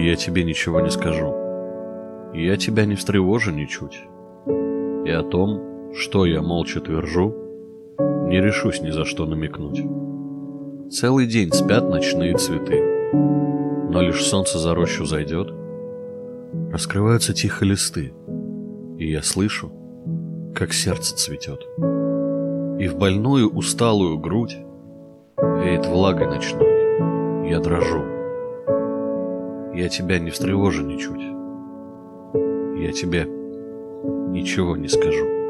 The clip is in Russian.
я тебе ничего не скажу. Я тебя не встревожу ничуть. И о том, что я молча твержу, не решусь ни за что намекнуть. Целый день спят ночные цветы, но лишь солнце за рощу зайдет, раскрываются тихо листы, и я слышу, как сердце цветет. И в больную усталую грудь веет влагой ночной, я дрожу. Я тебя не встревожу ничуть, я тебе ничего не скажу.